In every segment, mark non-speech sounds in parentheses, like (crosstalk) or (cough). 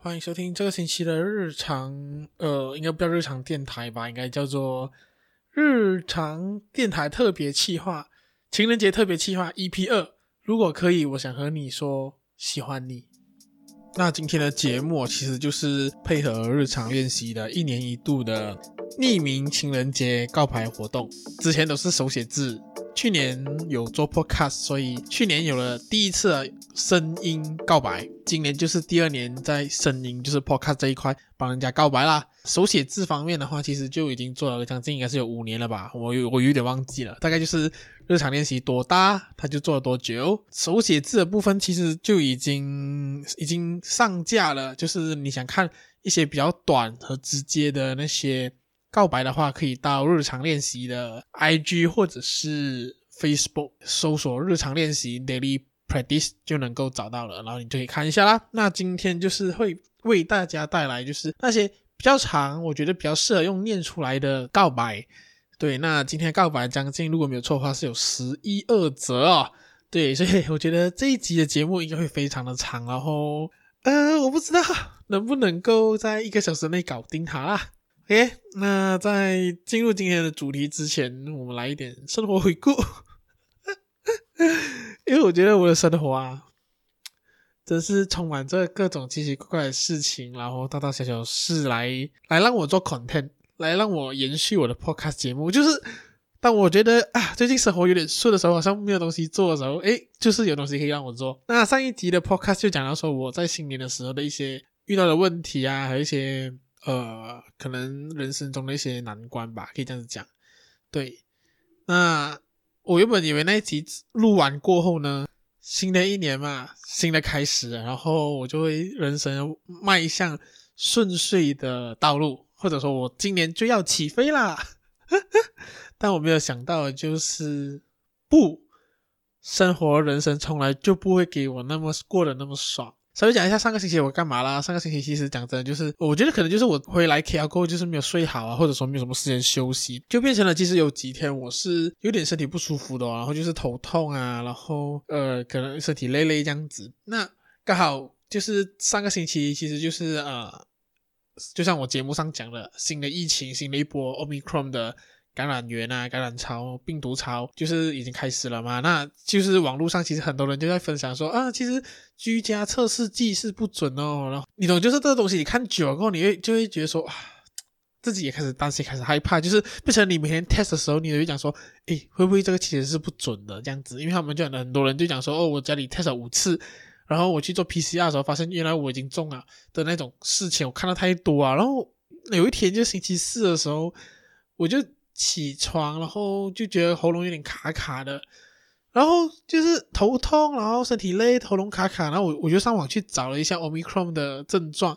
欢迎收听这个星期的日常，呃，应该不叫日常电台吧，应该叫做日常电台特别企划，情人节特别企划 EP 二。如果可以，我想和你说喜欢你。那今天的节目其实就是配合日常练习的一年一度的匿名情人节告白活动，之前都是手写字。去年有做 podcast，所以去年有了第一次声音告白。今年就是第二年在声音，就是 podcast 这一块帮人家告白啦。手写字方面的话，其实就已经做了将近应该是有五年了吧，我有我有点忘记了，大概就是日常练习多大，他就做了多久。手写字的部分其实就已经已经上架了，就是你想看一些比较短和直接的那些。告白的话，可以到日常练习的 IG 或者是 Facebook 搜索“日常练习 Daily Practice” 就能够找到了，然后你就可以看一下啦。那今天就是会为大家带来就是那些比较长，我觉得比较适合用念出来的告白。对，那今天告白将近如果没有错的话是有十一二则啊。对，所以 (laughs) 我觉得这一集的节目应该会非常的长，然后呃，我不知道能不能够在一个小时内搞定它啦。OK，那在进入今天的主题之前，我们来一点生活回顾。(laughs) 因为我觉得我的生活啊，真是充满着各种奇奇怪怪的事情，然后大大小小事来来让我做 content，来让我延续我的 podcast 节目。就是当我觉得啊，最近生活有点顺的时候，好像没有东西做的时候，诶，就是有东西可以让我做。那上一集的 podcast 就讲到说我在新年的时候的一些遇到的问题啊，还有一些。呃，可能人生中的一些难关吧，可以这样子讲。对，那我原本以为那一集录完过后呢，新的一年嘛，新的开始，然后我就会人生迈向顺遂的道路，或者说我今年就要起飞啦。(laughs) 但我没有想到的就是，不，生活人生从来就不会给我那么过得那么爽。稍微讲一下上个星期我干嘛啦？上个星期其实讲真的，就是我觉得可能就是我回来 KL 过后就是没有睡好啊，或者说没有什么时间休息，就变成了其实有几天我是有点身体不舒服的哦，然后就是头痛啊，然后呃可能身体累累这样子。那刚好就是上个星期其实就是呃，就像我节目上讲的，新的疫情，新的一波 Omicron 的。感染源啊，感染潮、病毒潮就是已经开始了嘛？那就是网络上其实很多人就在分享说啊，其实居家测试剂是不准哦。然后你懂，就是这个东西，你看久了过后，你会就会觉得说啊，自己也开始担心，开始害怕，就是变成你每天 (laughs) test 的时候，你就会讲说，诶，会不会这个其实是不准的这样子？因为他们就很很多人就讲说，哦，我家里 test 了五次，然后我去做 PCR 的时候，发现原来我已经中了的那种事情，我看到太多啊。然后有一天就星期四的时候，我就。起床，然后就觉得喉咙有点卡卡的，然后就是头痛，然后身体累，喉咙卡卡，然后我我就上网去找了一下 Omicron 的症状，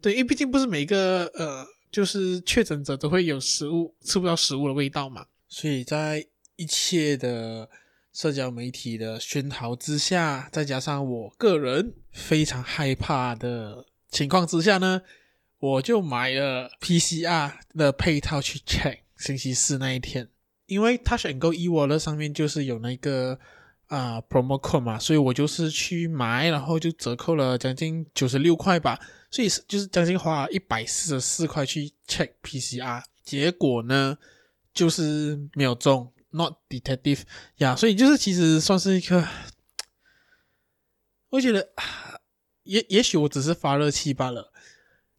对，因为毕竟不是每个呃，就是确诊者都会有食物吃不到食物的味道嘛，所以在一切的社交媒体的熏陶之下，再加上我个人非常害怕的情况之下呢，我就买了 PCR 的配套去 check。星期四那一天，因为 Touch and Go e-wallet 上面就是有那个啊、promo code 嘛，所以我就是去买，然后就折扣了将近九十六块吧，所以就是将近花一百四十四块去 check PCR，结果呢就是没有中，not detective 呀，所以就是其实算是一个，我觉得也也许我只是发热气罢了，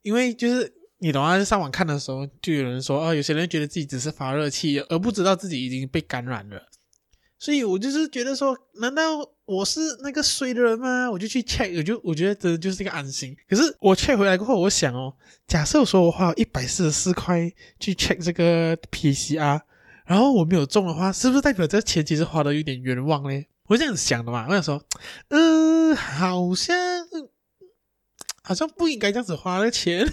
因为就是。你懂啊？上网看的时候，就有人说啊，有些人觉得自己只是发热气，而不知道自己已经被感染了。所以我就是觉得说，难道我是那个衰的人吗？我就去 check，我就我觉得这就是一个安心。可是我 check 回来过后，我想哦，假设我说我花一百四十四块去 check 这个 PCR，然后我没有中的话，是不是代表这钱其实花的有点冤枉嘞？我这样想的嘛。我想说，嗯、好像好像不应该这样子花的钱。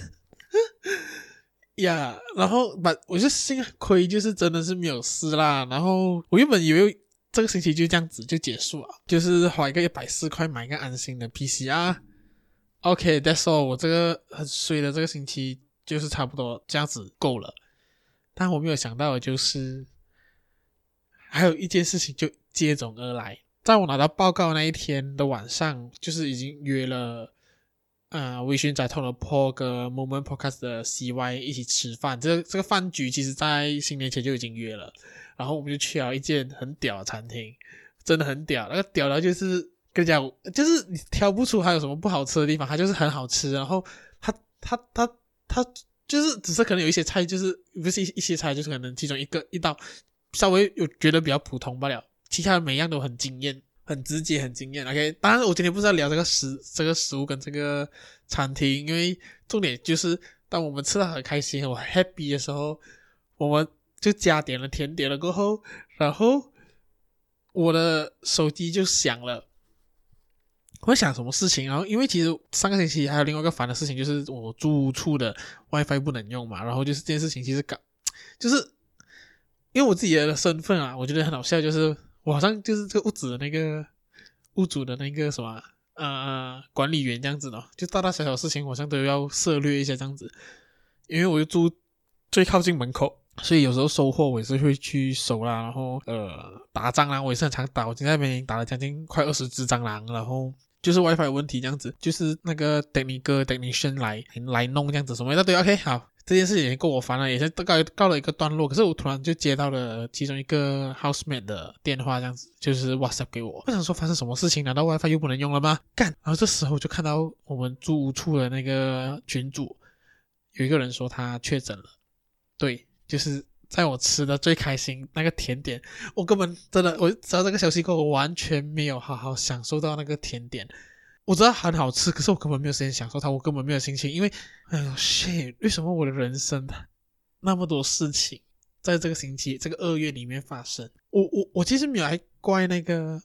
(laughs) 呀，然后把我就幸亏就是真的是没有事啦。然后我原本以为这个星期就这样子就结束了，就是花一个一百四块买一个安心的 PCR。OK，that's all。我这个很衰的这个星期就是差不多这样子够了。但我没有想到的就是还有一件事情就接踵而来，在我拿到报告那一天的晚上，就是已经约了。呃微醺宅 Talk 的 Paul 跟 Moment Podcast 的 CY 一起吃饭。这个这个饭局其实在新年前就已经约了，然后我们就去了一间很屌的餐厅，真的很屌。那个屌的就是跟你讲，就是你挑不出它有什么不好吃的地方，它就是很好吃。然后它它它它就是只是可能有一些菜，就是不是一一些菜，就是可能其中一个一道稍微有觉得比较普通罢了，其他的每样都很惊艳。很直接，很惊艳。OK，当然我今天不是要聊这个食，这个食物跟这个餐厅，因为重点就是当我们吃的很开心、很 happy 的时候，我们就加点了甜点了过后，然后我的手机就响了。我想什么事情？然后因为其实上个星期还有另外一个烦的事情，就是我住处的 WiFi 不能用嘛。然后就是这件事情其实搞，就是因为我自己的身份啊，我觉得很好笑，就是。我好像就是这个屋子的那个屋主的那个什么呃管理员这样子的，就大大小小事情好像都要涉略一下这样子。因为我就住最靠近门口，所以有时候收货我也是会去收啦，然后呃打蟑螂我也是很常打，我今天那边打了将近快二十只蟑螂，然后就是 WiFi 有问题这样子，就是那个 technical technician 来来弄这样子什么的，对，OK 好。这件事情也够我烦了，也是告告了一个段落。可是我突然就接到了其中一个 housemate 的电话，这样子就是 WhatsApp 给我。我想说发生什么事情？难道 WiFi 又不能用了吗？干！然后这时候就看到我们住屋处的那个群主有一个人说他确诊了。对，就是在我吃的最开心那个甜点，我根本真的，我知道这个消息后，我完全没有好好享受到那个甜点。我知道很好吃，可是我根本没有时间享受它，我根本没有心情，因为，哎呦，shit，为什么我的人生那么多事情在这个星期、这个二月里面发生？我我我其实没有来怪那个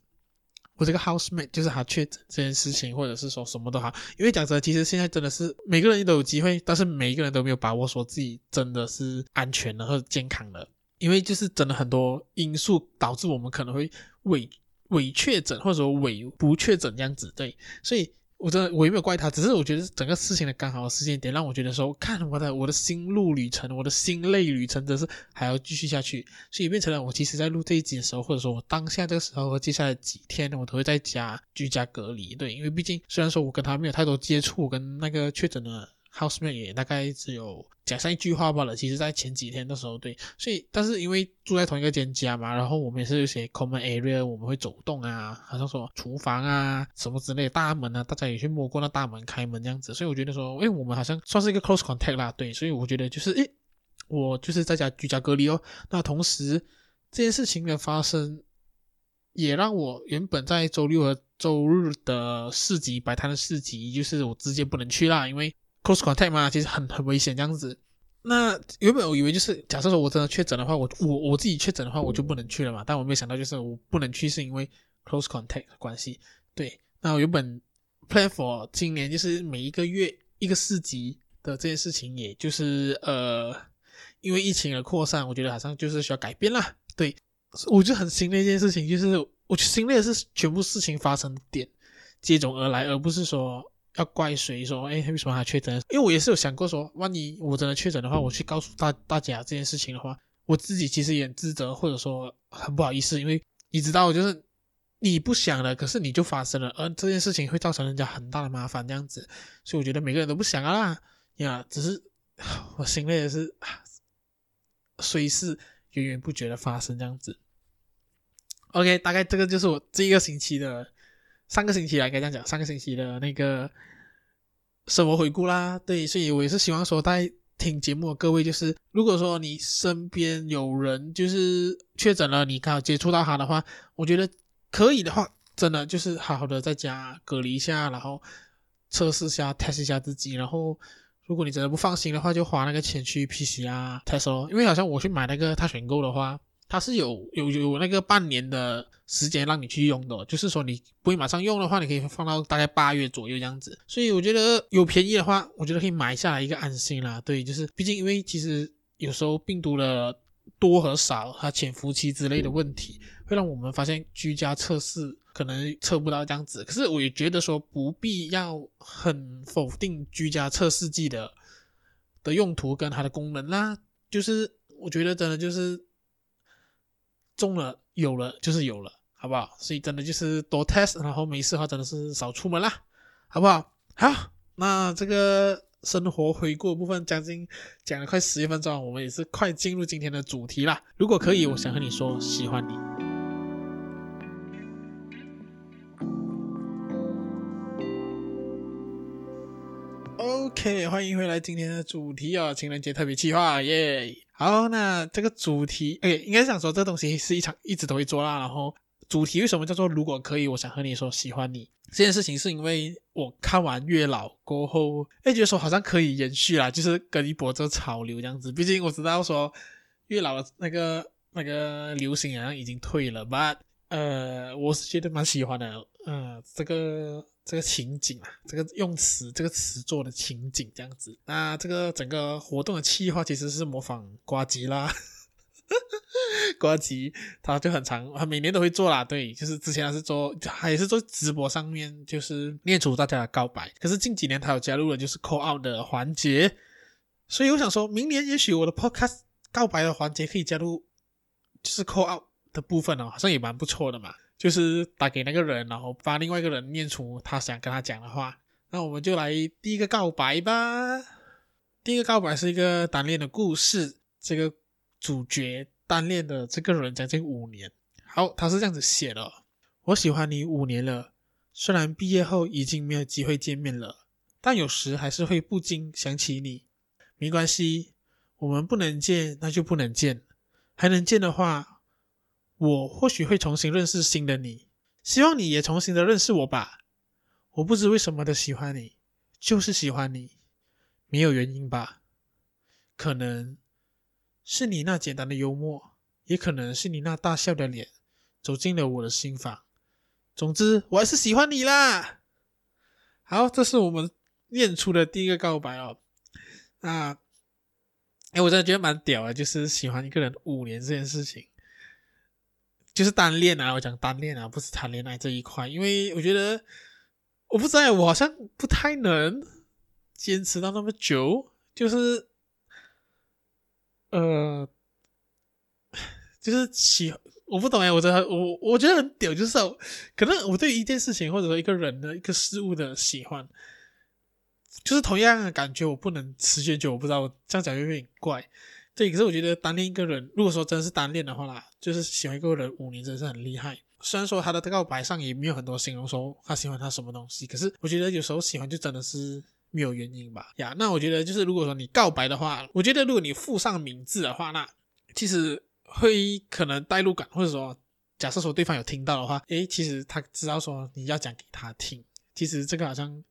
我这个 housemate，就是他确诊这件事情，或者是说什么都好，因为讲真的，其实现在真的是每个人都有机会，但是每一个人都没有把握说自己真的是安全的或者健康的，因为就是真的很多因素导致我们可能会伪。伪确诊或者说伪不确诊这样子，对，所以我真的我也没有怪他，只是我觉得整个事情的刚好时间点让我觉得说，看我的我的心路旅程，我的心累旅程，真是还要继续下去，所以变成了我其实在录这一集的时候，或者说我当下这个时候和接下来几天，我都会在家居家隔离，对，因为毕竟虽然说我跟他没有太多接触，跟那个确诊的。Housemate 也大概只有讲上一句话罢了。其实，在前几天的时候，对，所以，但是因为住在同一个间家嘛，然后我们也是有些 common area，我们会走动啊，好像说厨房啊什么之类的大门啊，大家也去摸过那大门开门这样子，所以我觉得说，诶，我们好像算是一个 close contact 啦，对，所以我觉得就是，诶，我就是在家居家隔离哦。那同时，这件事情的发生，也让我原本在周六和周日的市集摆摊的市集，就是我直接不能去啦，因为。Close contact 嘛，其实很很危险这样子。那原本我以为就是假设说我真的确诊的话，我我我自己确诊的话，我就不能去了嘛。但我没想到就是我不能去是因为 close contact 的关系。对，那原本 plan for 今年就是每一个月一个市集的这件事情，也就是呃因为疫情而扩散，我觉得好像就是需要改变啦。对，我就很心累一件事情，就是我心累的是全部事情发生点接踵而来，而不是说。要怪谁说？哎，为什么他确诊？因为我也是有想过说，万一我真的确诊的话，我去告诉大大家这件事情的话，我自己其实也自责，或者说很不好意思，因为你知道，就是你不想了，可是你就发生了，而这件事情会造成人家很大的麻烦，这样子，所以我觉得每个人都不想啊呀，只是 (laughs) 我心累的是，虽是源源不绝的发生这样子。OK，大概这个就是我这一个星期的。上个星期来该这样讲，上个星期的那个生活回顾啦，对，所以我也是希望说，在听节目的各位，就是如果说你身边有人就是确诊了，你刚好接触到他的话，我觉得可以的话，真的就是好好的在家隔离一下，然后测试下、test 一下自己，然后如果你真的不放心的话，就花那个钱去 PCR test 咯，因为好像我去买那个他选购的话。它是有有有那个半年的时间让你去用的，就是说你不会马上用的话，你可以放到大概八月左右这样子。所以我觉得有便宜的话，我觉得可以买下来一个安心啦。对，就是毕竟因为其实有时候病毒的多和少，它潜伏期之类的问题，会让我们发现居家测试可能测不到这样子。可是我也觉得说不必要很否定居家测试剂的的用途跟它的功能啦。就是我觉得真的就是。中了有了就是有了，好不好？所以真的就是多 test，然后没事的话真的是少出门啦，好不好？好，那这个生活回顾部分将近讲了快十一分钟，我们也是快进入今天的主题啦。如果可以，我想和你说喜欢你。OK，欢迎回来今天的主题哦，情人节特别计划耶。好，那这个主题，哎，应该想说这东西是一场一直都会做啦。然后主题为什么叫做如果可以，我想和你说喜欢你。这件事情是因为我看完月老过后，哎，觉得说好像可以延续啦，就是跟一波这潮流这样子。毕竟我知道说月老的那个那个流行好像已经退了，but 呃，我是觉得蛮喜欢的，嗯、这个。这个情景啊，这个用词，这个词做的情景这样子。那这个整个活动的企划其实是模仿呱吉啦，(laughs) 呱吉他就很常，他每年都会做啦。对，就是之前他是做，还是做直播上面，就是念出大家的告白。可是近几年他有加入了就是 call out 的环节，所以我想说明年也许我的 podcast 告白的环节可以加入，就是 call out 的部分哦，好像也蛮不错的嘛。就是打给那个人，然后把另外一个人念出他想跟他讲的话。那我们就来第一个告白吧。第一个告白是一个单恋的故事，这个主角单恋的这个人将近五年。好，他是这样子写的：我喜欢你五年了，虽然毕业后已经没有机会见面了，但有时还是会不禁想起你。没关系，我们不能见，那就不能见；还能见的话。我或许会重新认识新的你，希望你也重新的认识我吧。我不知为什么的喜欢你，就是喜欢你，没有原因吧？可能是你那简单的幽默，也可能是你那大笑的脸，走进了我的心房。总之，我还是喜欢你啦。好，这是我们念出的第一个告白哦。那，哎，我真的觉得蛮屌的，就是喜欢一个人五年这件事情。就是单恋啊，我讲单恋啊，不是谈恋爱这一块，因为我觉得我不知道，我好像不太能坚持到那么久，就是呃，就是喜，我不懂哎，我真的我我觉得很屌，就是可能我对一件事情或者说一个人的一个事物的喜欢，就是同样的感觉，我不能持续久，我不知道这样讲有点怪。对，可是我觉得单恋一个人，如果说真是单恋的话啦，就是喜欢一个人五年，真的是很厉害。虽然说他的告白上也没有很多形容说他喜欢他什么东西，可是我觉得有时候喜欢就真的是没有原因吧。呀，那我觉得就是如果说你告白的话，我觉得如果你附上名字的话，那其实会可能代入感，或者说假设说对方有听到的话，诶，其实他知道说你要讲给他听，其实这个好像。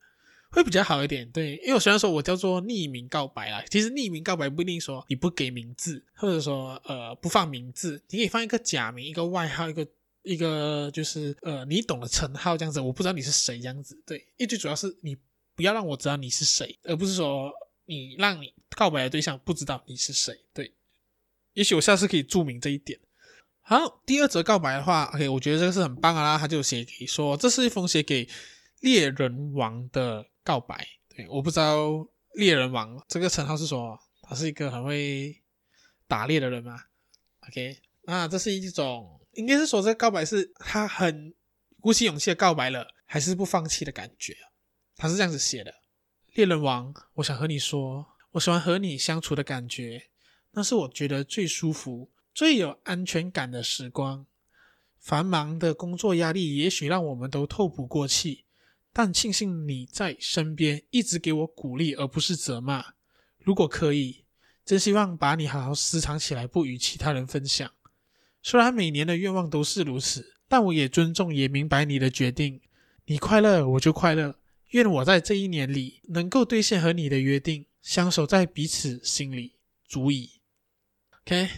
会比较好一点，对，因为我虽然说我叫做匿名告白啦，其实匿名告白不一定说你不给名字，或者说呃不放名字，你可以放一个假名、一个外号、一个一个就是呃你懂的称号这样子，我不知道你是谁这样子，对，因为最主要是你不要让我知道你是谁，而不是说你让你告白的对象不知道你是谁，对，也许我下次可以注明这一点。好，第二则告白的话，OK，我觉得这个是很棒啊啦，他就写给说这是一封写给猎人王的。告白，对，我不知道猎人王这个称号是说他是一个很会打猎的人吗？OK，那这是一种，应该是说这个告白是他很鼓起勇气的告白了，还是不放弃的感觉？他是这样子写的：猎人王，我想和你说，我喜欢和你相处的感觉，那是我觉得最舒服、最有安全感的时光。繁忙的工作压力也许让我们都透不过气。但庆幸你在身边，一直给我鼓励，而不是责骂。如果可以，真希望把你好好私藏起来，不与其他人分享。虽然每年的愿望都是如此，但我也尊重，也明白你的决定。你快乐，我就快乐。愿我在这一年里能够兑现和你的约定，相守在彼此心里，足矣。OK，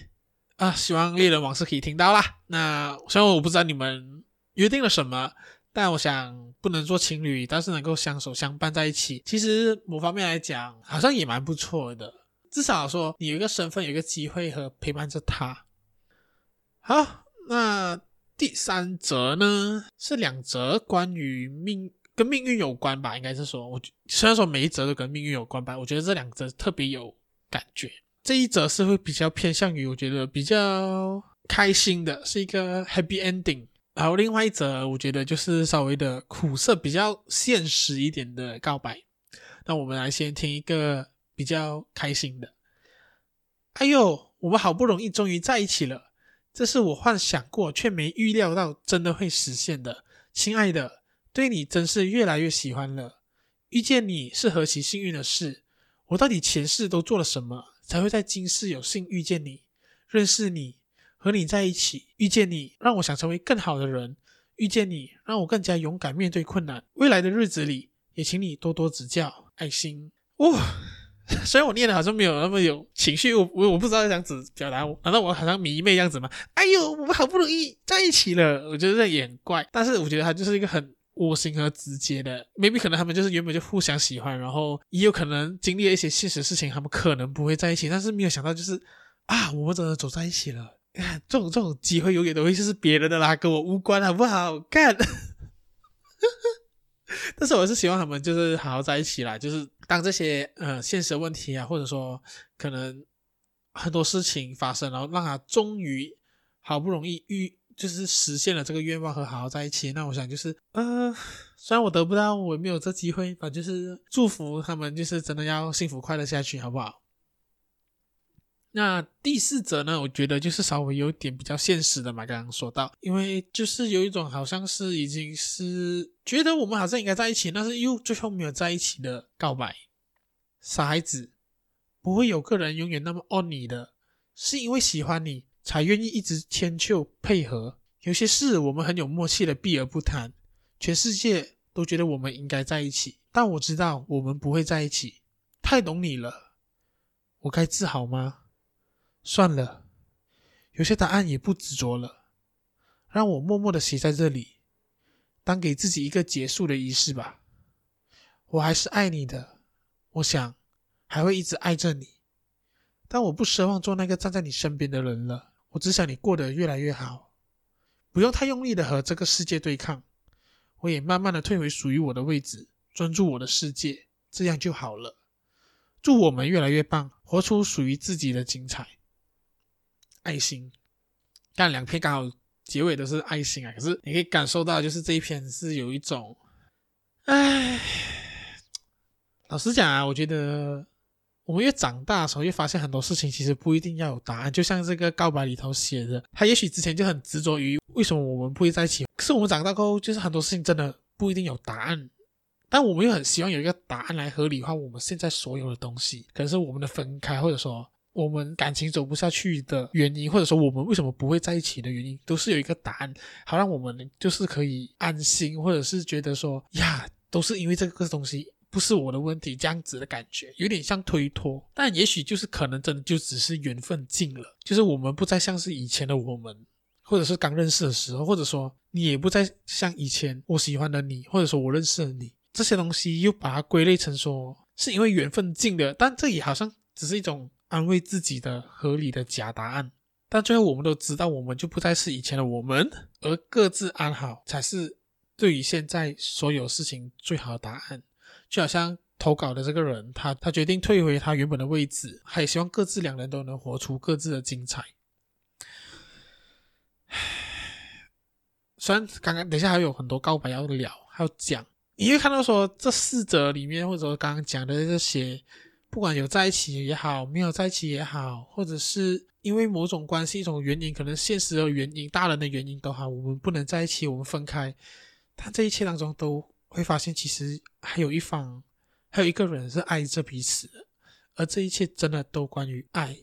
啊，希望猎人往事可以听到啦。那虽然我不知道你们约定了什么。但我想不能做情侣，但是能够相守相伴在一起，其实某方面来讲，好像也蛮不错的。至少说你有一个身份，有一个机会和陪伴着他。好，那第三则呢，是两则关于命跟命运有关吧？应该是说，我虽然说每一则都跟命运有关吧，我觉得这两则特别有感觉。这一则是会比较偏向于我觉得比较开心的，是一个 happy ending。还有另外一则，我觉得就是稍微的苦涩、比较现实一点的告白。那我们来先听一个比较开心的。哎呦，我们好不容易终于在一起了，这是我幻想过却没预料到真的会实现的。亲爱的，对你真是越来越喜欢了。遇见你是何其幸运的事！我到底前世都做了什么，才会在今世有幸遇见你、认识你、和你在一起？遇见你，让我想成为更好的人。遇见你，让我更加勇敢面对困难。未来的日子里，也请你多多指教。爱心。哇、哦，(laughs) 虽然我念的好像没有那么有情绪，我我我不知道这样子表达，难道我好像迷妹样子吗？哎呦，我们好不容易在一起了，我觉得这也很怪。但是我觉得他就是一个很窝心和直接的。maybe 可能他们就是原本就互相喜欢，然后也有可能经历了一些现实事情，他们可能不会在一起，但是没有想到就是啊，我们真的走在一起了。(laughs) 这种这种机会永远都会是别人的啦，跟我无关，好不好？干，(laughs) 但是我是希望他们就是好好在一起啦，就是当这些呃现实问题啊，或者说可能很多事情发生，然后让他终于好不容易遇就是实现了这个愿望和好好在一起。那我想就是呃，虽然我得不到，我没有这机会，反正就是祝福他们，就是真的要幸福快乐下去，好不好？那第四则呢？我觉得就是稍微有点比较现实的嘛，刚刚说到，因为就是有一种好像是已经是觉得我们好像应该在一起，但是又最后没有在一起的告白。傻孩子，不会有个人永远那么爱你的，是因为喜欢你才愿意一直迁就配合。有些事我们很有默契的避而不谈，全世界都觉得我们应该在一起，但我知道我们不会在一起。太懂你了，我该自豪吗？算了，有些答案也不执着了，让我默默的写在这里，当给自己一个结束的仪式吧。我还是爱你的，我想还会一直爱着你，但我不奢望做那个站在你身边的人了。我只想你过得越来越好，不用太用力的和这个世界对抗，我也慢慢的退回属于我的位置，专注我的世界，这样就好了。祝我们越来越棒，活出属于自己的精彩。爱心，但两篇刚好结尾都是爱心啊。可是你可以感受到，就是这一篇是有一种，唉，老实讲啊，我觉得我们越长大的时候，越发现很多事情其实不一定要有答案。就像这个告白里头写的，他也许之前就很执着于为什么我们不会在一起。可是我们长大后，就是很多事情真的不一定有答案，但我们又很希望有一个答案来合理化我们现在所有的东西，可能是我们的分开，或者说。我们感情走不下去的原因，或者说我们为什么不会在一起的原因，都是有一个答案，好让我们就是可以安心，或者是觉得说呀，都是因为这个东西不是我的问题，这样子的感觉，有点像推脱。但也许就是可能真的就只是缘分尽了，就是我们不再像是以前的我们，或者是刚认识的时候，或者说你也不再像以前我喜欢的你，或者说我认识的你，这些东西又把它归类成说是因为缘分尽了，但这也好像只是一种。安慰自己的合理的假答案，但最后我们都知道，我们就不再是以前的我们，而各自安好才是对于现在所有事情最好的答案。就好像投稿的这个人，他他决定退回他原本的位置，还希望各自两人都能活出各自的精彩。唉，虽然刚刚等一下还有很多告白要聊，还要讲，你会看到说这四则里面，或者说刚刚讲的这些。不管有在一起也好，没有在一起也好，或者是因为某种关系、一种原因，可能现实的原因、大人的原因都好，我们不能在一起，我们分开。但这一切当中，都会发现，其实还有一方，还有一个人是爱着彼此的，而这一切真的都关于爱。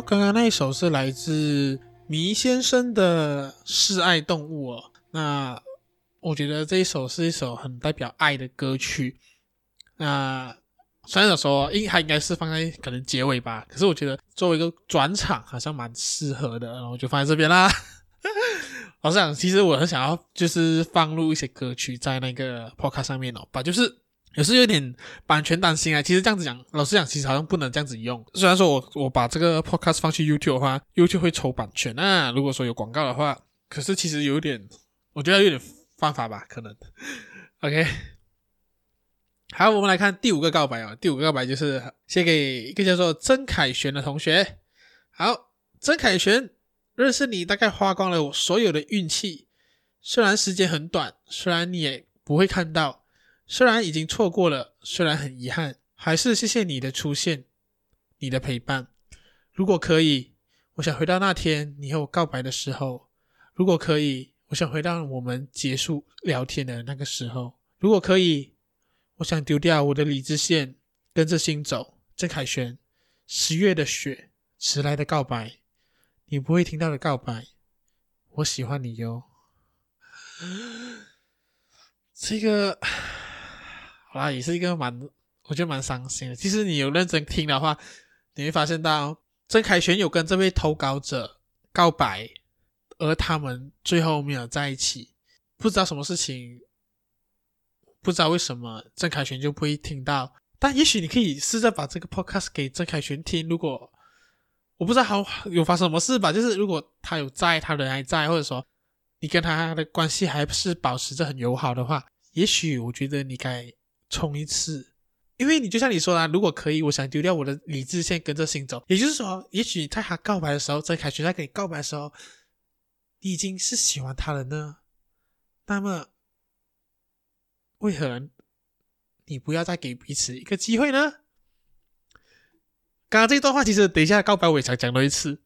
刚刚那一首是来自迷先生的《示爱动物》哦。那我觉得这一首是一首很代表爱的歌曲。那虽然说应它应该是放在可能结尾吧，可是我觉得作为一个转场，好像蛮适合的，然后就放在这边啦。老实讲，其实我很想要就是放入一些歌曲在那个 podcast 上面哦，把就是。也是有点版权担心啊。其实这样子讲，老实讲，其实好像不能这样子用。虽然说我我把这个 podcast 放去 YouTube 的话，YouTube 会抽版权。那如果说有广告的话，可是其实有点，我觉得有点犯法吧，可能。(laughs) OK，好，我们来看第五个告白啊。第五个告白就是写给一个叫做曾凯旋的同学。好，曾凯旋，认识你大概花光了我所有的运气，虽然时间很短，虽然你也不会看到。虽然已经错过了，虽然很遗憾，还是谢谢你的出现，你的陪伴。如果可以，我想回到那天你和我告白的时候；如果可以，我想回到我们结束聊天的那个时候；如果可以，我想丢掉我的理智线，跟着心走。郑凯旋，十月的雪，迟来的告白，你不会听到的告白，我喜欢你哟。这个。好啦，也是一个蛮，我觉得蛮伤心的。其实你有认真听的话，你会发现到郑凯旋有跟这位投稿者告白，而他们最后没有在一起。不知道什么事情，不知道为什么郑凯旋就不会听到。但也许你可以试着把这个 podcast 给郑凯旋听。如果我不知道还有发生什么事吧，就是如果他有在，他人还在，或者说你跟他的关系还是保持着很友好的话，也许我觉得你该。冲一次，因为你就像你说的，如果可以，我想丢掉我的理智线，跟着心走。也就是说，也许在他告白的时候，在凯旋在跟你告白的时候，你已经是喜欢他了呢。那么，为何你不要再给彼此一个机会呢？刚刚这段话其实等一下告白我也想讲了一次，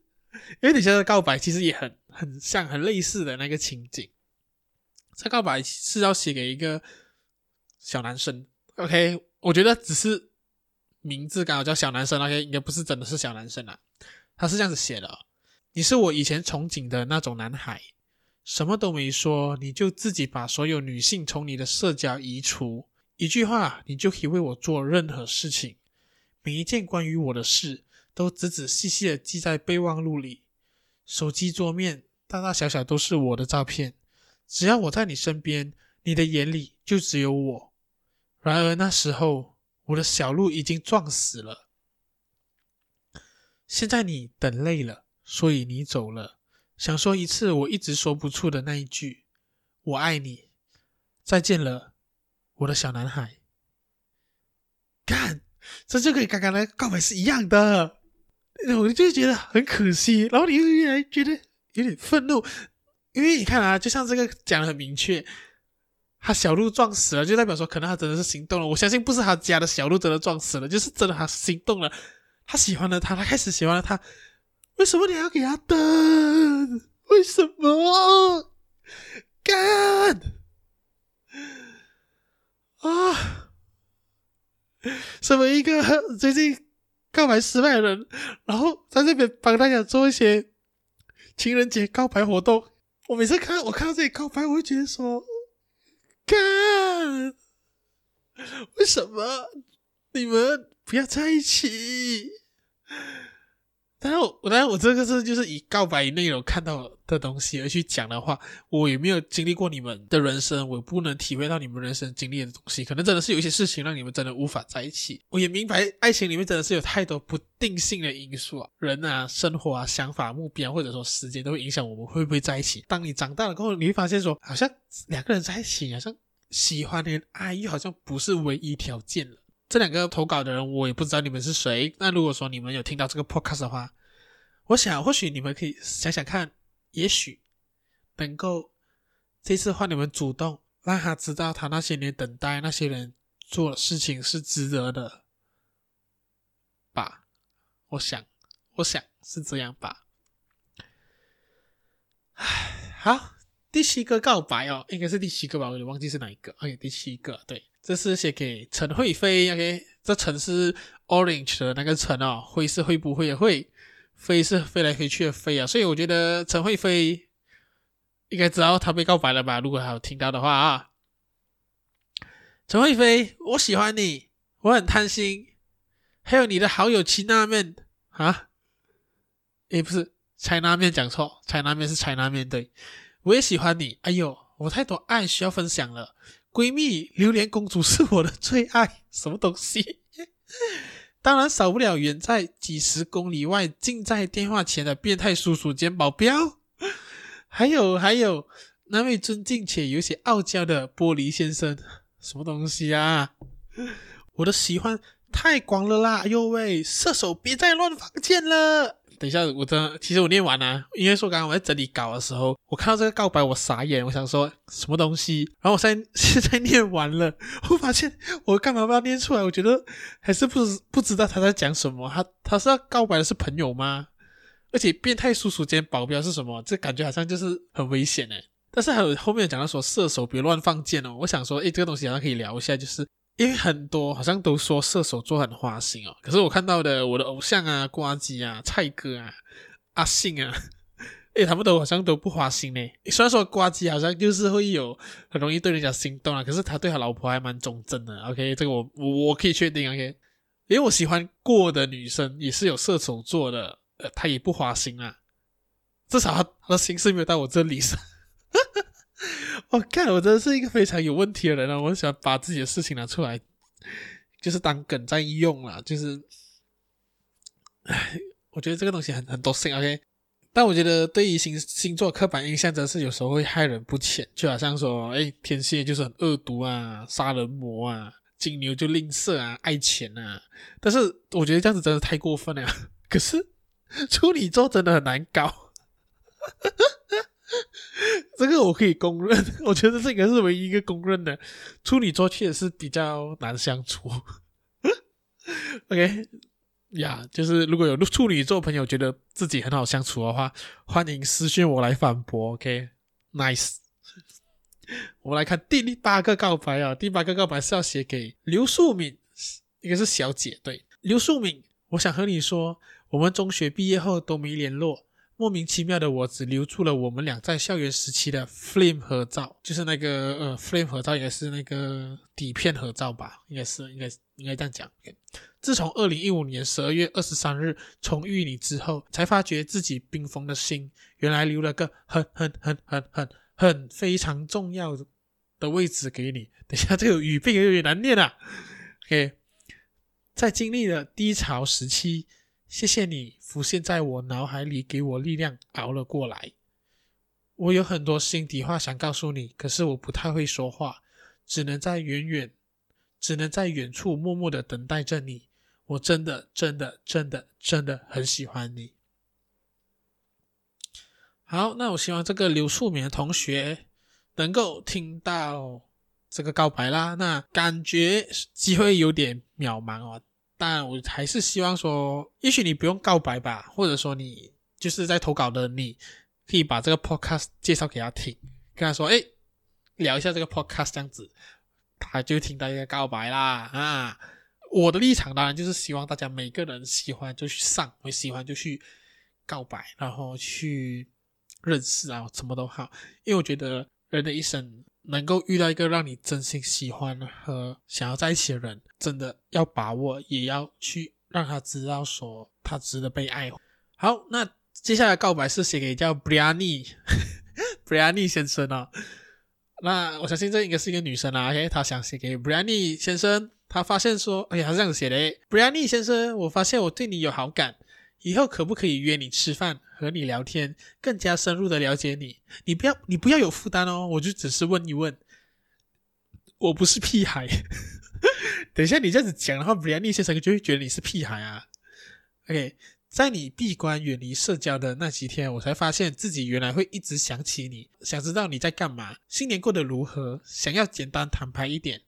(laughs) 因为等一下的告白其实也很很像很类似的那个情景。这告白是要写给一个小男生，OK？我觉得只是名字刚好叫小男生，OK？应该不是真的是小男生啊。他是这样子写的：你是我以前憧憬的那种男孩，什么都没说，你就自己把所有女性从你的社交移除，一句话你就可以为我做任何事情。每一件关于我的事，都仔仔细细的记在备忘录里。手机桌面大大小小都是我的照片。只要我在你身边，你的眼里就只有我。然而那时候，我的小鹿已经撞死了。现在你等累了，所以你走了。想说一次我一直说不出的那一句“我爱你”。再见了，我的小男孩。干。这就跟刚刚的告白是一样的，我就觉得很可惜，然后你又越来觉得有点愤怒，因为你看啊，就像这个讲的很明确，他小鹿撞死了，就代表说可能他真的是心动了。我相信不是他家的小鹿真的撞死了，就是真的他心动了，他喜欢了他，他开始喜欢了他。为什么你要给他等？为什么？干啊！身为一个最近告白失败的人，然后在这边帮大家做一些情人节告白活动。我每次看我看到这里告白，我会觉得说：看，为什么你们不要在一起？但是我，但是我这个是就是以告白内容看到的东西而去讲的话，我也没有经历过你们的人生，我不能体会到你们人生经历的东西。可能真的是有一些事情让你们真的无法在一起。(laughs) 我也明白，爱情里面真的是有太多不定性的因素啊，人啊、生活啊、想法、目标，或者说时间，都会影响我们会不会在一起。当你长大了过后，你会发现说，好像两个人在一起，好像喜欢跟爱又好像不是唯一条件了。这两个投稿的人，我也不知道你们是谁。那如果说你们有听到这个 podcast 的话，我想或许你们可以想想看，也许能够这次换你们主动，让他知道他那些年等待那些人做的事情是值得的吧。我想，我想是这样吧。唉，好，第七个告白哦，应该是第七个吧，我也忘记是哪一个。OK，第七个，对。这是写给陈慧飞，OK，这陈是 Orange 的那个陈哦，会是会不会？的会，飞是飞来飞去的飞啊，所以我觉得陈慧飞应该知道他被告白了吧？如果还有听到的话啊，陈慧飞，我喜欢你，我很贪心，还有你的好友齐娜面啊，诶，不是柴拉面讲错，柴拉面是柴拉面，对，我也喜欢你，哎呦，我太多爱需要分享了。闺蜜榴莲公主是我的最爱，什么东西？(laughs) 当然少不了远在几十公里外、近在电话前的变态叔叔兼保镖，还有还有那位尊敬且有些傲娇的玻璃先生，什么东西啊？我的喜欢太广了啦！哎呦喂，射手别再乱放箭了。等一下，我真的，其实我念完了啊，因为说刚刚我在整理稿的时候，我看到这个告白，我傻眼，我想说什么东西，然后我现在 (laughs) 现在念完了，我发现我干嘛不要念出来？我觉得还是不不知道他在讲什么，他他是要告白的是朋友吗？而且变态叔叔兼保镖是什么？这感觉好像就是很危险诶。但是还有后面讲到说射手别乱放箭哦，我想说，诶，这个东西好像可以聊一下，就是。因为很多好像都说射手座很花心哦，可是我看到的我的偶像啊、呱吉啊、蔡哥啊、阿信啊，(laughs) 诶，他们都好像都不花心呢。虽然说呱吉好像就是会有很容易对人家心动啊，可是他对他老婆还蛮忠贞的。OK，这个我我我可以确定。OK，因为我喜欢过的女生也是有射手座的，呃，他也不花心啊，至少他他的心思没有到我这里上。(laughs) 我看、我真的是一个非常有问题的人啊！我很喜欢把自己的事情拿出来，就是当梗在用啦。就是，唉，我觉得这个东西很很多性 OK，但我觉得对于星星座刻板印象真是有时候会害人不浅，就好像说，哎，天蝎就是很恶毒啊，杀人魔啊，金牛就吝啬啊，爱钱啊。但是我觉得这样子真的太过分了。可是处女座真的很难搞。(laughs) 这个我可以公认，(laughs) 我觉得这个是唯一一个公认的。处女座确实是比较难相处。(laughs) OK，呀、就是如果有处女座朋友觉得自己很好相处的话，欢迎私信我来反驳。OK，Nice。我们来看第八个告白啊，第八个告白是要写给刘素敏，应该是小姐，对，刘素敏，我想和你说，我们中学毕业后都没联络。莫名其妙的，我只留住了我们俩在校园时期的 Flame 合照，就是那个呃 Flame 合照，应该是那个底片合照吧，应该是，应该应该这样讲。自从二零一五年十二月二十三日重遇你之后，才发觉自己冰封的心，原来留了个很很很很很很非常重要的位置给你。等下，这个语病有点难念啊。OK，在经历了低潮时期。谢谢你浮现在我脑海里，给我力量熬了过来。我有很多心底话想告诉你，可是我不太会说话，只能在远远，只能在远处默默的等待着你。我真的，真的，真的，真的很喜欢你。好，那我希望这个刘素敏的同学能够听到这个告白啦。那感觉机会有点渺茫哦。但我还是希望说，也许你不用告白吧，或者说你就是在投稿的，你可以把这个 podcast 介绍给他听，跟他说，哎，聊一下这个 podcast 这样子，他就听到一个告白啦啊！我的立场当然就是希望大家每个人喜欢就去上，我喜欢就去告白，然后去认识啊，什么都好，因为我觉得人的一生。能够遇到一个让你真心喜欢和想要在一起的人，真的要把握，也要去让他知道说他值得被爱。好，那接下来告白是写给叫 Briani，Briani (laughs) 先生啊、哦。那我相信这应该是一个女生啊。OK，她想写给 Briani 先生，她发现说，哎呀，她这样写的，Briani 先生，我发现我对你有好感。以后可不可以约你吃饭，和你聊天，更加深入的了解你？你不要，你不要有负担哦，我就只是问一问。我不是屁孩，(laughs) 等一下你这样子讲的话，Brianny 先生就会觉得你是屁孩啊。OK，在你闭关远离社交的那几天，我才发现自己原来会一直想起你，想知道你在干嘛，新年过得如何，想要简单坦白一点，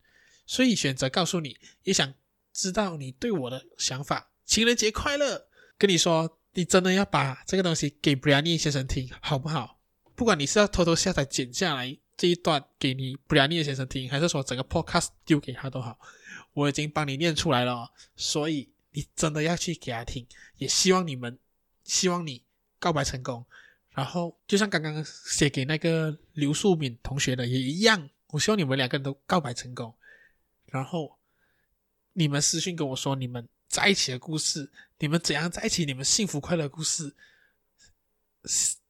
所以选择告诉你，也想知道你对我的想法。情人节快乐！跟你说，你真的要把这个东西给 Brianny 先生听，好不好？不管你是要偷偷下载剪下来这一段给你 Brianny 先生听，还是说整个 Podcast 丢给他都好，我已经帮你念出来了。所以你真的要去给他听，也希望你们，希望你告白成功。然后就像刚刚写给那个刘素敏同学的也一样，我希望你们两个人都告白成功。然后你们私信跟我说你们。在一起的故事，你们怎样在一起？你们幸福快乐的故事，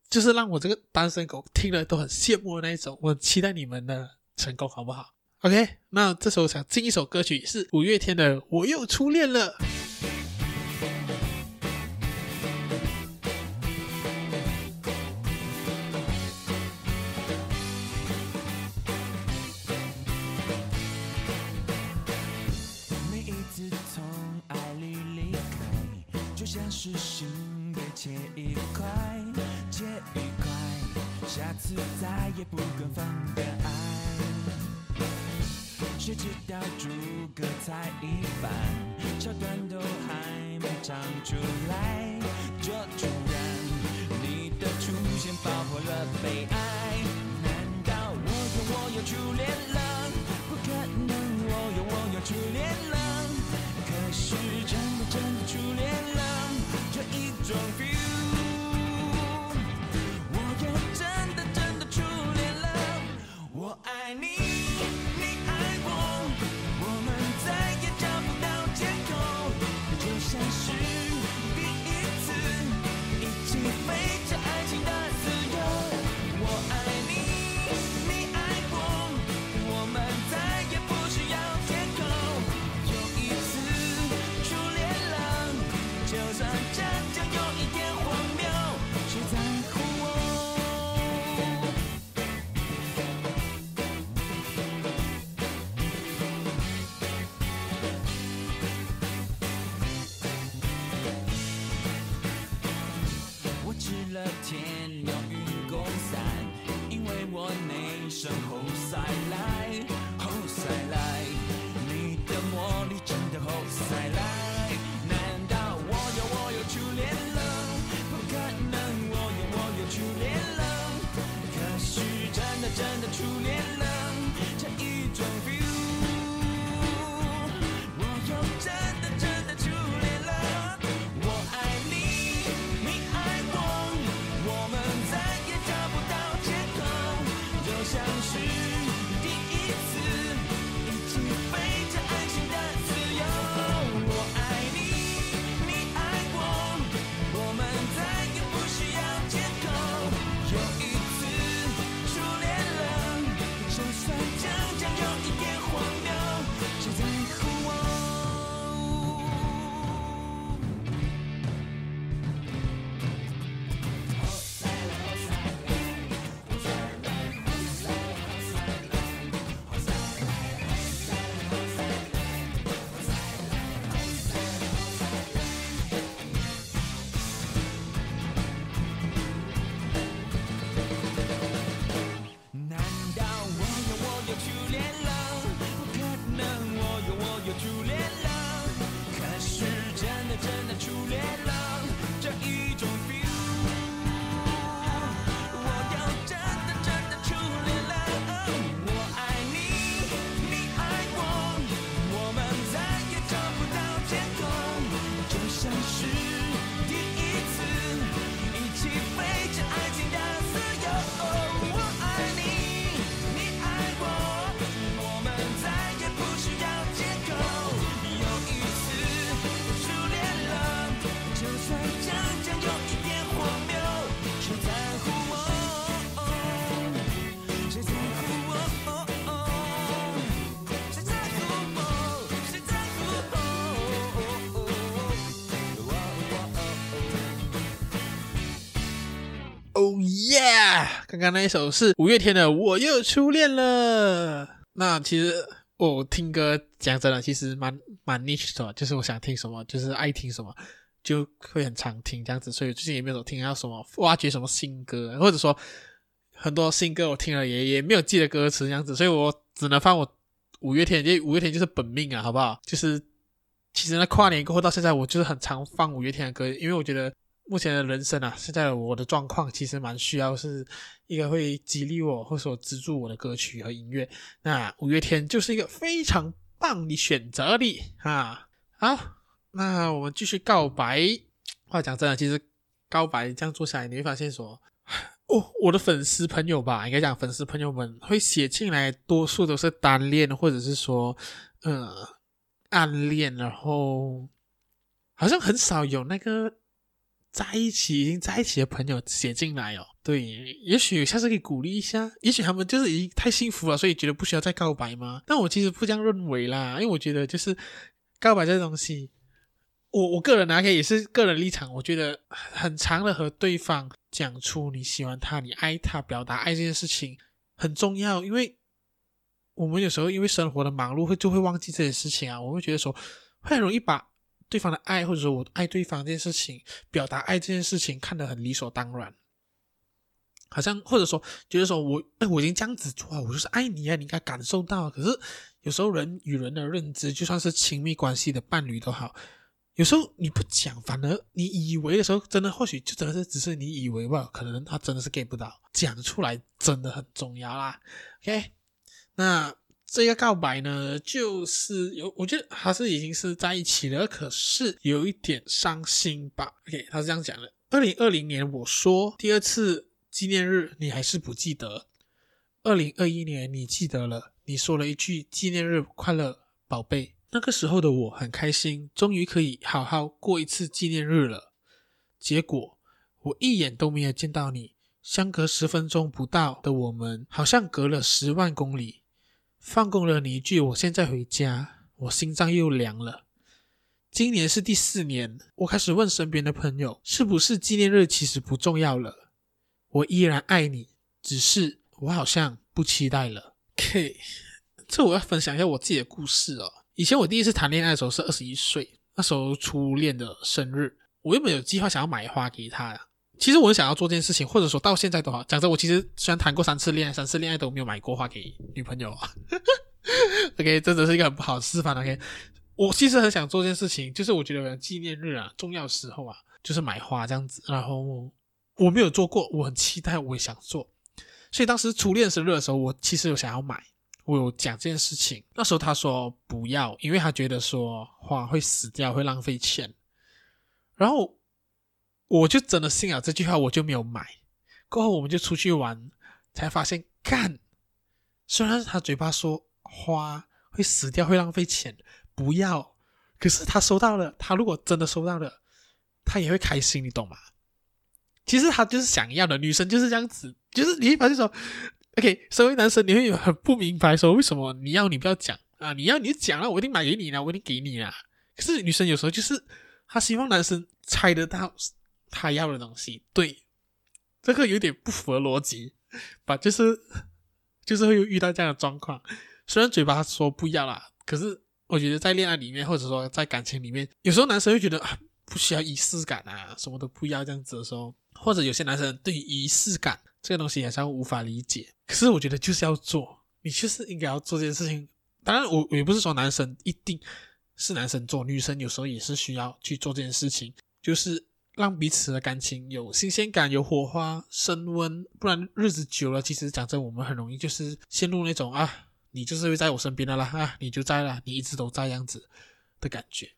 就是让我这个单身狗听了都很羡慕的那一种。我期待你们的成功，好不好？OK，那这首想进一首歌曲，是五月天的《我又初恋了》。是心被切一块，切一块，下次再也不敢放的爱。谁知道诸葛才一般，桥段都还没唱出来，就突然你的出现爆破了悲哀。刚刚那一首是五月天的《我又初恋了》。那其实我听歌讲真的，其实蛮蛮 niche 的，就是我想听什么，就是爱听什么，就会很常听这样子。所以最近也没有听到什么挖掘什么新歌，或者说很多新歌我听了也也没有记得歌词这样子，所以我只能放我五月天，因为五月天就是本命啊，好不好？就是其实呢，跨年过后到现在，我就是很常放五月天的歌，因为我觉得。目前的人生啊，现在我的状况其实蛮需要是一个会激励我或者说资助我的歌曲和音乐。那五月天就是一个非常棒的选择的啊！好，那我们继续告白。话讲真的，其实告白这样做下来，你会发现说，哦，我的粉丝朋友吧，应该讲粉丝朋友们会写进来，多数都是单恋或者是说，呃，暗恋，然后好像很少有那个。在一起已经在一起的朋友写进来哦，对，也许下次可以鼓励一下，也许他们就是已经太幸福了，所以觉得不需要再告白吗？但我其实不这样认为啦，因为我觉得就是告白这东西，我我个人拿，可以也是个人立场，我觉得很长的和对方讲出你喜欢他、你爱他、表达爱这件事情很重要，因为我们有时候因为生活的忙碌会就会忘记这些事情啊，我会觉得说会很容易把。对方的爱，或者说我爱对方这件事情，表达爱这件事情，看得很理所当然，好像或者说觉得说我，哎，我已经这样子做，我就是爱你啊，你应该感受到。可是有时候人与人的认知，就算是亲密关系的伴侣都好，有时候你不讲，反而你以为的时候，真的或许就真的是只是你以为吧，可能他真的是 get 不到，讲出来真的很重要啦。OK，那。这个告白呢，就是有，我觉得还是已经是在一起了，可是有一点伤心吧。OK，他是这样讲的：二零二零年我说第二次纪念日，你还是不记得；二零二一年你记得了，你说了一句纪念日快乐，宝贝。那个时候的我很开心，终于可以好好过一次纪念日了。结果我一眼都没有见到你，相隔十分钟不到的我们，好像隔了十万公里。放过了你一句，我现在回家，我心脏又凉了。今年是第四年，我开始问身边的朋友，是不是纪念日其实不重要了？我依然爱你，只是我好像不期待了。K，这我要分享一下我自己的故事哦。以前我第一次谈恋爱的时候是二十一岁，那时候初恋的生日，我原本有计划想要买花给他。其实我想要做这件事情，或者说到现在都好。讲真，我其实虽然谈过三次恋爱，三次恋爱都没有买过花给女朋友啊。(laughs) OK，这只是一个很不好的示范。OK，我其实很想做这件事情，就是我觉得纪念日啊，重要时候啊，就是买花这样子。然后我没有做过，我很期待，我也想做。所以当时初恋生日的时候，我其实有想要买，我有讲这件事情。那时候他说不要，因为他觉得说花会死掉，会浪费钱。然后。我就真的信了这句话，我就没有买。过后我们就出去玩，才发现，干，虽然他嘴巴说花会死掉，会浪费钱，不要，可是他收到了，他如果真的收到了，他也会开心，你懂吗？其实他就是想要的，女生就是这样子，就是你会发现说，OK，身为男生，你会很不明白说为什么你要你不要讲啊？你要你就讲了，我一定买给你了，我一定给你啦。可是女生有时候就是她希望男生猜得到他要的东西，对，这个有点不符合逻辑吧？就是 (laughs) 就是会遇到这样的状况。虽然嘴巴说不要啦，可是我觉得在恋爱里面，或者说在感情里面，有时候男生会觉得啊，不需要仪式感啊，什么都不要这样子的时候，或者有些男生对于仪式感这个东西好像无法理解。可是我觉得就是要做，你就是应该要做这件事情。当然，我我也不是说男生一定。是男生做，女生有时候也是需要去做这件事情，就是让彼此的感情有新鲜感、有火花、升温。不然日子久了，其实讲真，我们很容易就是陷入那种啊，你就是会在我身边的啦，啊，你就在了，你一直都在这样子的感觉。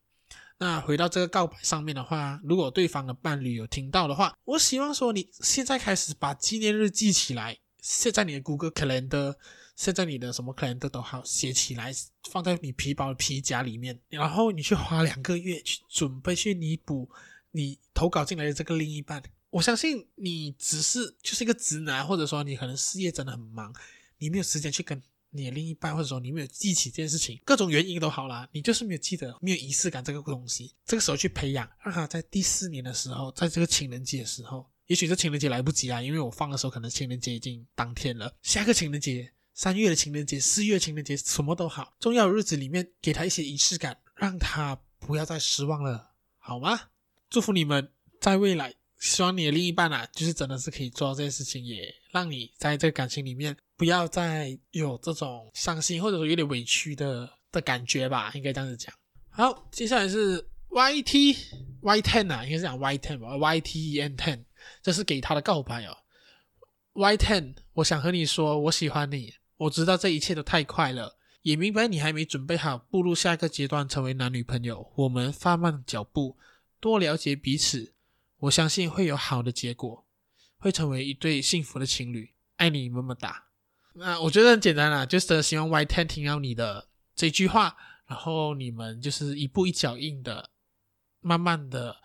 那回到这个告白上面的话，如果对方的伴侣有听到的话，我希望说你现在开始把纪念日记起来，现在你的 Google Calendar。现在你的什么 calendar 都好，写起来放在你皮包的皮夹里面，然后你去花两个月去准备去弥补你投稿进来的这个另一半。我相信你只是就是一个直男，或者说你可能事业真的很忙，你没有时间去跟你的另一半，或者说你没有记起这件事情，各种原因都好啦，你就是没有记得，没有仪式感这个东西。这个时候去培养，让他在第四年的时候，在这个情人节的时候，也许这情人节来不及啊，因为我放的时候可能情人节已经当天了，下个情人节。三月的情人节，四月情人节，什么都好，重要的日子里面给他一些仪式感，让他不要再失望了，好吗？祝福你们在未来，希望你的另一半啊，就是真的是可以做到这件事情，也让你在这个感情里面不要再有这种伤心或者说有点委屈的的感觉吧，应该这样子讲。好，接下来是 Y T Y ten 啊，应该是讲 Y ten 吧，Y T E N ten，这是给他的告白哦。Y ten，我想和你说，我喜欢你。我知道这一切都太快了，也明白你还没准备好步入下一个阶段，成为男女朋友。我们放慢脚步，多了解彼此，我相信会有好的结果，会成为一对幸福的情侣。爱你，么么哒。那我觉得很简单啦，就是希望 Y Ten 听到你的这句话，然后你们就是一步一脚印的，慢慢的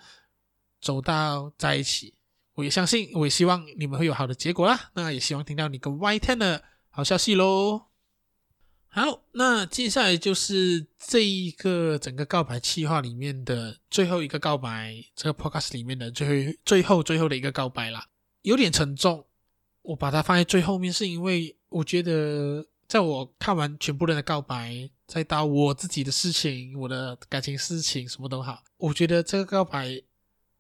走到在一起。我也相信，我也希望你们会有好的结果啦。那也希望听到你跟 Y Ten 的。好消息喽！好，那接下来就是这一个整个告白计划里面的最后一个告白，这个 podcast 里面的最后、最后、最后的一个告白啦，有点沉重。我把它放在最后面，是因为我觉得，在我看完全部人的告白，再到我自己的事情、我的感情事情，什么都好，我觉得这个告白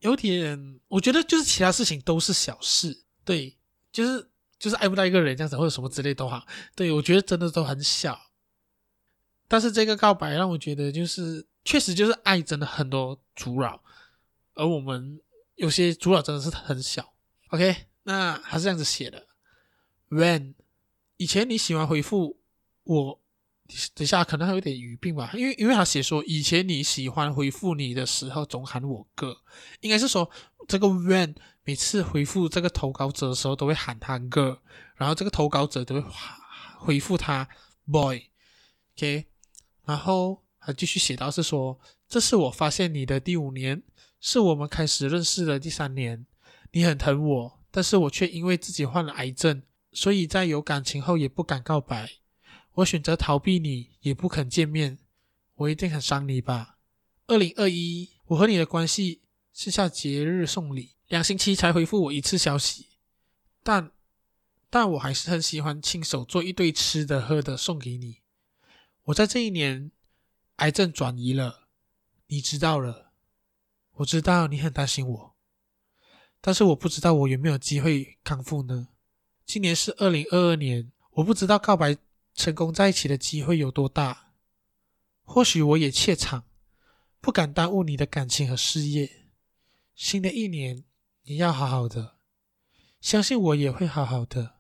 有点，我觉得就是其他事情都是小事，对，就是。就是爱不到一个人这样子，或者什么之类都好，对，我觉得真的都很小。但是这个告白让我觉得，就是确实就是爱真的很多阻扰，而我们有些阻扰真的是很小。OK，那还是这样子写的。When 以前你喜欢回复我，等下可能还有点语病吧，因为因为他写说以前你喜欢回复你的时候总喊我哥，应该是说这个 When。每次回复这个投稿者的时候，都会喊他哥，然后这个投稿者都会回复他 boy，OK，然后还继续写到是说，这是我发现你的第五年，是我们开始认识的第三年，你很疼我，但是我却因为自己患了癌症，所以在有感情后也不敢告白，我选择逃避你，也不肯见面，我一定很伤你吧。二零二一，我和你的关系是下节日送礼。两星期才回复我一次消息，但但我还是很喜欢亲手做一堆吃的喝的送给你。我在这一年癌症转移了，你知道了，我知道你很担心我，但是我不知道我有没有机会康复呢？今年是二零二二年，我不知道告白成功在一起的机会有多大，或许我也怯场，不敢耽误你的感情和事业。新的一年。你要好好的，相信我也会好好的。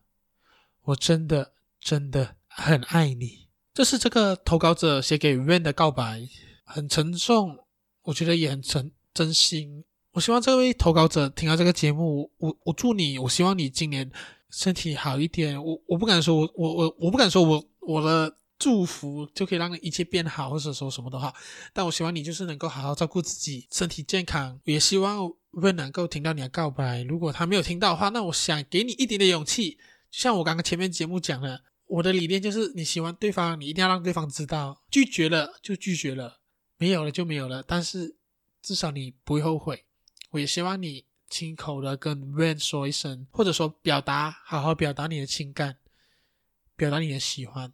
我真的真的很爱你。这是这个投稿者写给 Van 的告白，很沉重，我觉得也很真真心。我希望这位投稿者听到这个节目，我我祝你，我希望你今年身体好一点。我我不敢说我我我我不敢说我我的祝福就可以让一切变好，或者说什么的话，但我希望你就是能够好好照顾自己，身体健康。也希望。Van 能够听到你的告白，如果他没有听到的话，那我想给你一点点勇气，就像我刚刚前面节目讲的，我的理念就是你喜欢对方，你一定要让对方知道，拒绝了就拒绝了，没有了就没有了，但是至少你不会后悔。我也希望你亲口的跟 Van 说一声，或者说表达，好好表达你的情感，表达你的喜欢。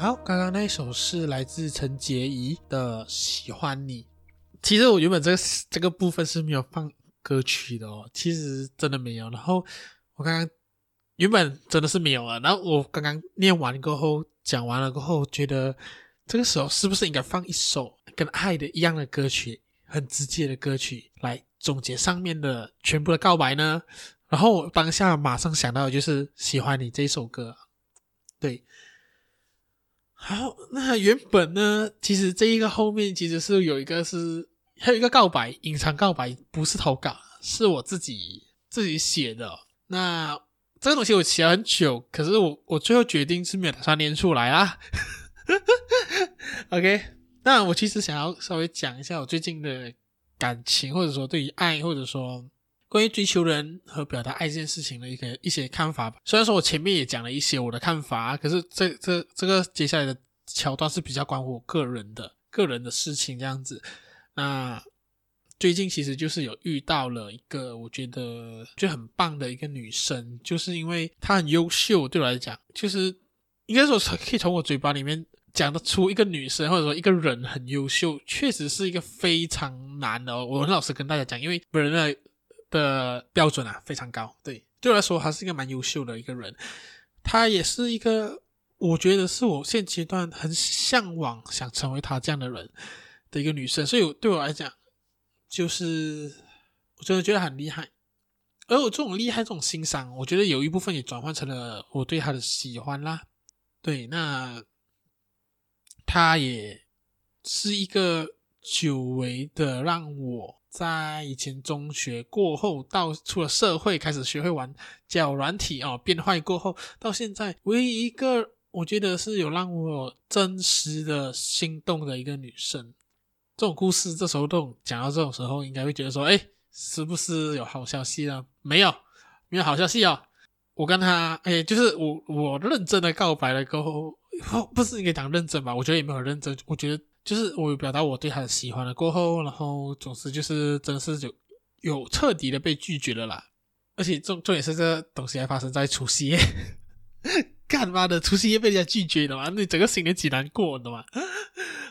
好，刚刚那一首是来自陈洁仪的《喜欢你》。其实我原本这个这个部分是没有放歌曲的哦，其实真的没有。然后我刚刚原本真的是没有了。然后我刚刚念完过后，讲完了过后，觉得这个时候是不是应该放一首跟爱的一样的歌曲，很直接的歌曲来总结上面的全部的告白呢？然后我当下马上想到的就是《喜欢你》这一首歌，对。好，那原本呢，其实这一个后面其实是有一个是还有一个告白，隐藏告白，不是投稿，是我自己自己写的。那这个东西我写了很久，可是我我最后决定是没有打算念出来啊。OK，那我其实想要稍微讲一下我最近的感情，或者说对于爱，或者说关于追求人和表达爱这件事情的一个一些看法吧。虽然说我前面也讲了一些我的看法，可是这这这个接下来的桥段是比较关乎我个人的个人的事情这样子。那最近其实就是有遇到了一个我觉得就很棒的一个女生，就是因为她很优秀，对我来讲，就是应该说可以从我嘴巴里面讲得出一个女生或者说一个人很优秀，确实是一个非常难的哦。我很老实跟大家讲，因为本人的的标准啊非常高，对，对我来说还是一个蛮优秀的一个人。她也是一个我觉得是我现阶段很向往想成为她这样的人的一个女生，所以对我来讲。就是我真的觉得很厉害，而我这种厉害、这种欣赏，我觉得有一部分也转换成了我对他的喜欢啦。对，那他也是一个久违的，让我在以前中学过后到出了社会，开始学会玩交友软体哦，变坏过后到现在，唯一一个我觉得是有让我真实的心动的一个女生。这种故事，这时候都讲到这种时候，应该会觉得说，哎，是不是有好消息呢？没有，没有好消息哦。我跟他，哎，就是我，我认真的告白了过后，不是应该讲认真吧？我觉得也没有认真。我觉得就是我表达我对他的喜欢了过后，然后总之就是真的是有有彻底的被拒绝了啦。而且重重点是这东西还发生在除夕夜，(laughs) 干嘛的？除夕夜被人家拒绝的嘛？那整个新年几难过的嘛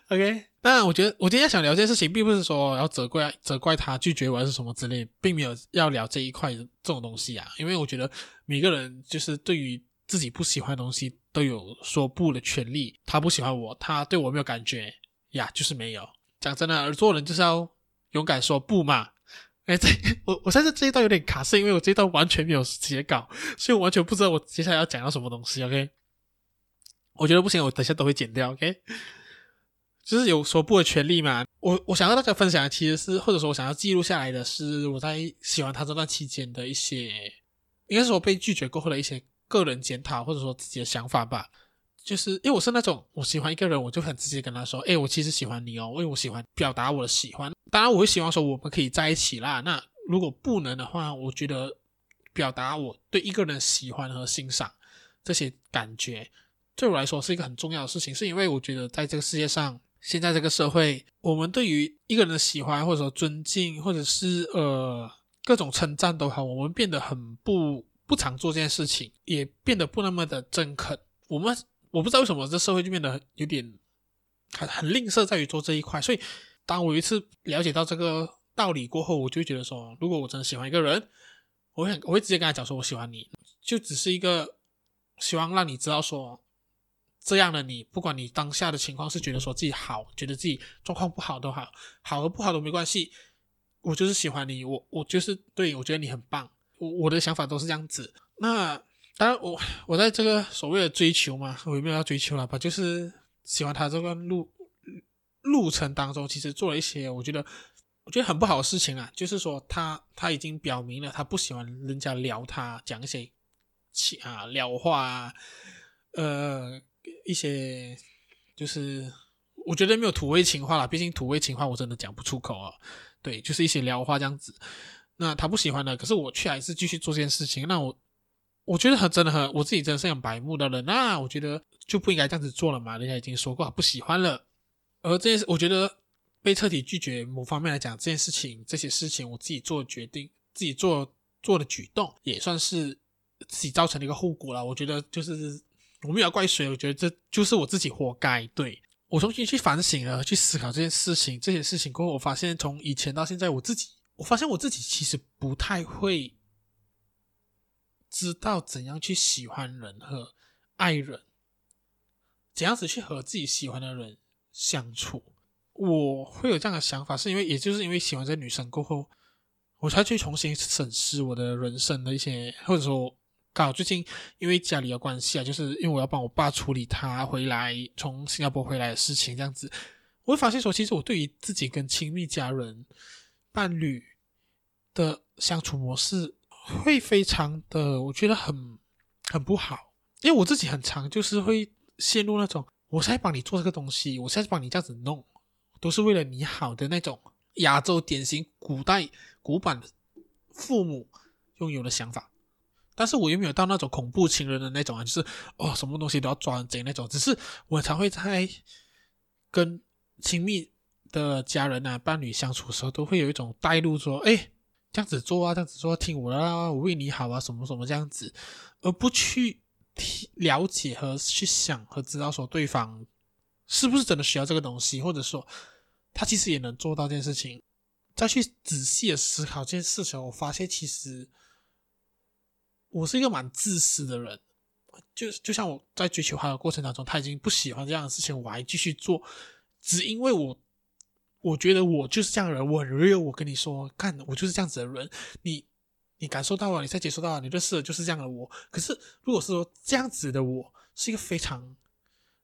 ？OK。但我觉得，我今天想聊这件事情，并不是说要责怪责怪他拒绝我还是什么之类，并没有要聊这一块这种东西啊。因为我觉得每个人就是对于自己不喜欢的东西都有说不的权利。他不喜欢我，他对我没有感觉呀，就是没有。讲真的，而做人就是要勇敢说不嘛。哎，这我我现在这一段有点卡，是因为我这一段完全没有写稿，所以我完全不知道我接下来要讲到什么东西。OK，我觉得不行，我等下都会剪掉。OK。就是有说不的权利嘛。我我想要大家分享的其实是，或者说我想要记录下来的是我在喜欢他这段期间的一些，应该是我被拒绝过后的一些个人检讨，或者说自己的想法吧。就是因为我是那种我喜欢一个人，我就很直接跟他说，诶，我其实喜欢你哦，因为我喜欢表达我的喜欢。当然，我会希望说我们可以在一起啦。那如果不能的话，我觉得表达我对一个人喜欢和欣赏这些感觉，对我来说是一个很重要的事情，是因为我觉得在这个世界上。现在这个社会，我们对于一个人的喜欢，或者说尊敬，或者是呃各种称赞都好，我们变得很不不常做这件事情，也变得不那么的诚恳。我们我不知道为什么这社会就变得有点很很吝啬在于做这一块。所以，当我有一次了解到这个道理过后，我就会觉得说，如果我真的喜欢一个人，我会我会直接跟他讲说，我喜欢你，就只是一个希望让你知道说。这样的你，不管你当下的情况是觉得说自己好，觉得自己状况不好都好，好和不好都没关系。我就是喜欢你，我我就是对，我觉得你很棒。我我的想法都是这样子。那当然我，我在这个所谓的追求嘛，我也没有要追求了吧？就是喜欢他这个路路程当中，其实做了一些我觉得我觉得很不好的事情啊。就是说他他已经表明了他不喜欢人家撩他，讲一些啊撩话啊，呃。一些就是我觉得没有土味情话了，毕竟土味情话我真的讲不出口啊。对，就是一些撩话这样子。那他不喜欢的，可是我却还是继续做这件事情。那我我觉得很真的很，我自己真的是很白目的人。那我觉得就不应该这样子做了嘛。人家已经说过不喜欢了，而这件事，我觉得被彻底拒绝，某方面来讲，这件事情这些事情我自己做决定，自己做做的举动，也算是自己造成的一个后果了。我觉得就是。我没有怪谁，我觉得这就是我自己活该。对，我重新去反省了，去思考这件事情，这些事情过后，我发现从以前到现在，我自己，我发现我自己其实不太会知道怎样去喜欢人和爱人，怎样子去和自己喜欢的人相处。我会有这样的想法，是因为也就是因为喜欢这女生过后，我才去重新审视我的人生的一些，或者说刚好最近因为家里的关系啊，就是因为我要帮我爸处理他回来从新加坡回来的事情，这样子，我会发现说，其实我对于自己跟亲密家人、伴侣的相处模式会非常的，我觉得很很不好，因为我自己很常就是会陷入那种，我现在帮你做这个东西，我现在帮你这样子弄，都是为了你好的那种亚洲典型古代。古板的父母拥有的想法，但是我又没有到那种恐怖情人的那种啊，就是哦，什么东西都要抓很紧那种。只是我才会在跟亲密的家人啊、伴侣相处的时候，都会有一种带入说，哎，这样子做啊，这样子做，听我的啊，我为你好啊，什么什么这样子，而不去了解和去想和知道说对方是不是真的需要这个东西，或者说他其实也能做到这件事情。再去仔细的思考这件事情，我发现其实我是一个蛮自私的人。就就像我在追求他的过程当中，他已经不喜欢这样的事情，我还继续做，只因为我我觉得我就是这样的人，我很 real。我跟你说，看我就是这样子的人，你你感受到了，你再接受到，你认识的就是这样的我。可是如果是说这样子的我是一个非常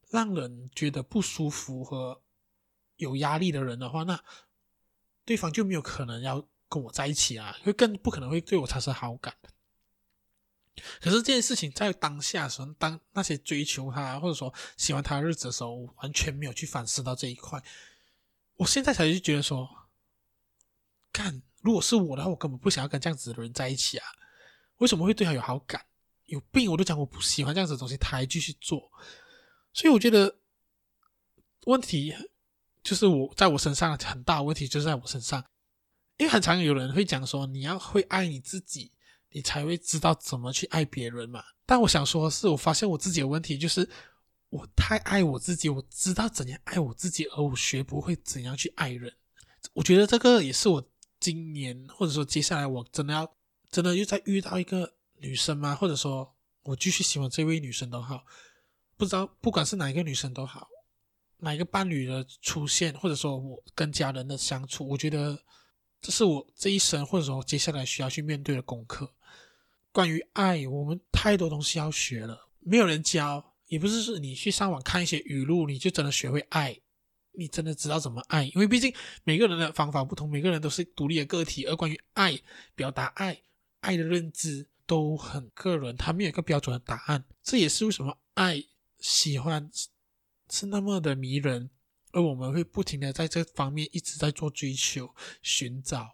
让人觉得不舒服和有压力的人的话，那。对方就没有可能要跟我在一起啊，会更不可能会对我产生好感。可是这件事情在当下的时候，当那些追求他或者说喜欢他的日子的时候，完全没有去反思到这一块。我现在才就觉得说，干，如果是我的话，我根本不想要跟这样子的人在一起啊！为什么会对他有好感？有病！我都讲我不喜欢这样子的东西，他还继续做，所以我觉得问题。就是我在我身上很大问题，就是在我身上，因为很常有人会讲说，你要会爱你自己，你才会知道怎么去爱别人嘛。但我想说的是，我发现我自己的问题就是，我太爱我自己，我知道怎样爱我自己，而我学不会怎样去爱人。我觉得这个也是我今年或者说接下来我真的要真的又再遇到一个女生吗？或者说我继续喜欢这位女生都好，不知道不管是哪一个女生都好。哪一个伴侣的出现，或者说我跟家人的相处，我觉得这是我这一生或者说接下来需要去面对的功课。关于爱，我们太多东西要学了，没有人教，也不是说你去上网看一些语录，你就真的学会爱，你真的知道怎么爱。因为毕竟每个人的方法不同，每个人都是独立的个体，而关于爱、表达爱、爱的认知都很个人，他没有一个标准的答案。这也是为什么爱、喜欢。是那么的迷人，而我们会不停的在这方面一直在做追求、寻找，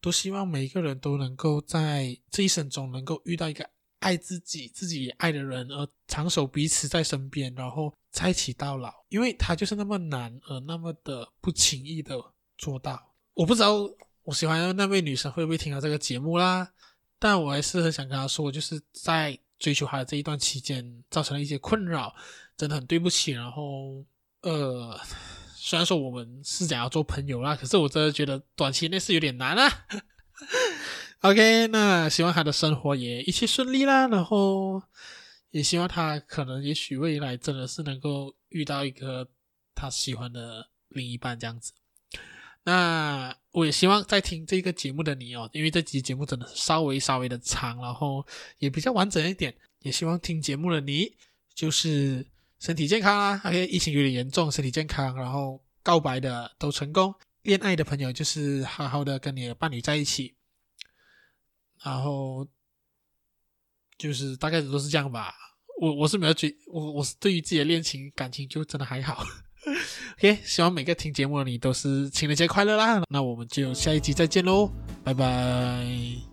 都希望每一个人都能够在这一生中能够遇到一个爱自己、自己也爱的人，而长守彼此在身边，然后在一起到老。因为他就是那么难，而那么的不轻易的做到。我不知道我喜欢的那位女生会不会听到这个节目啦，但我还是很想跟她说，就是在追求她的这一段期间，造成了一些困扰。真的很对不起，然后呃，虽然说我们是想要做朋友啦，可是我真的觉得短期内是有点难啊。OK，那希望他的生活也一切顺利啦，然后也希望他可能也许未来真的是能够遇到一个他喜欢的另一半这样子。那我也希望在听这个节目的你哦，因为这集节目真的稍微稍微的长，然后也比较完整一点，也希望听节目的你就是。身体健康啊，OK，疫情有点严重，身体健康，然后告白的都成功，恋爱的朋友就是好好的跟你的伴侣在一起，然后就是大概都是这样吧。我我是没有追，我我是对于自己的恋情感情就真的还好。OK，希望每个听节目的你都是情人节快乐啦。那我们就下一集再见喽，拜拜。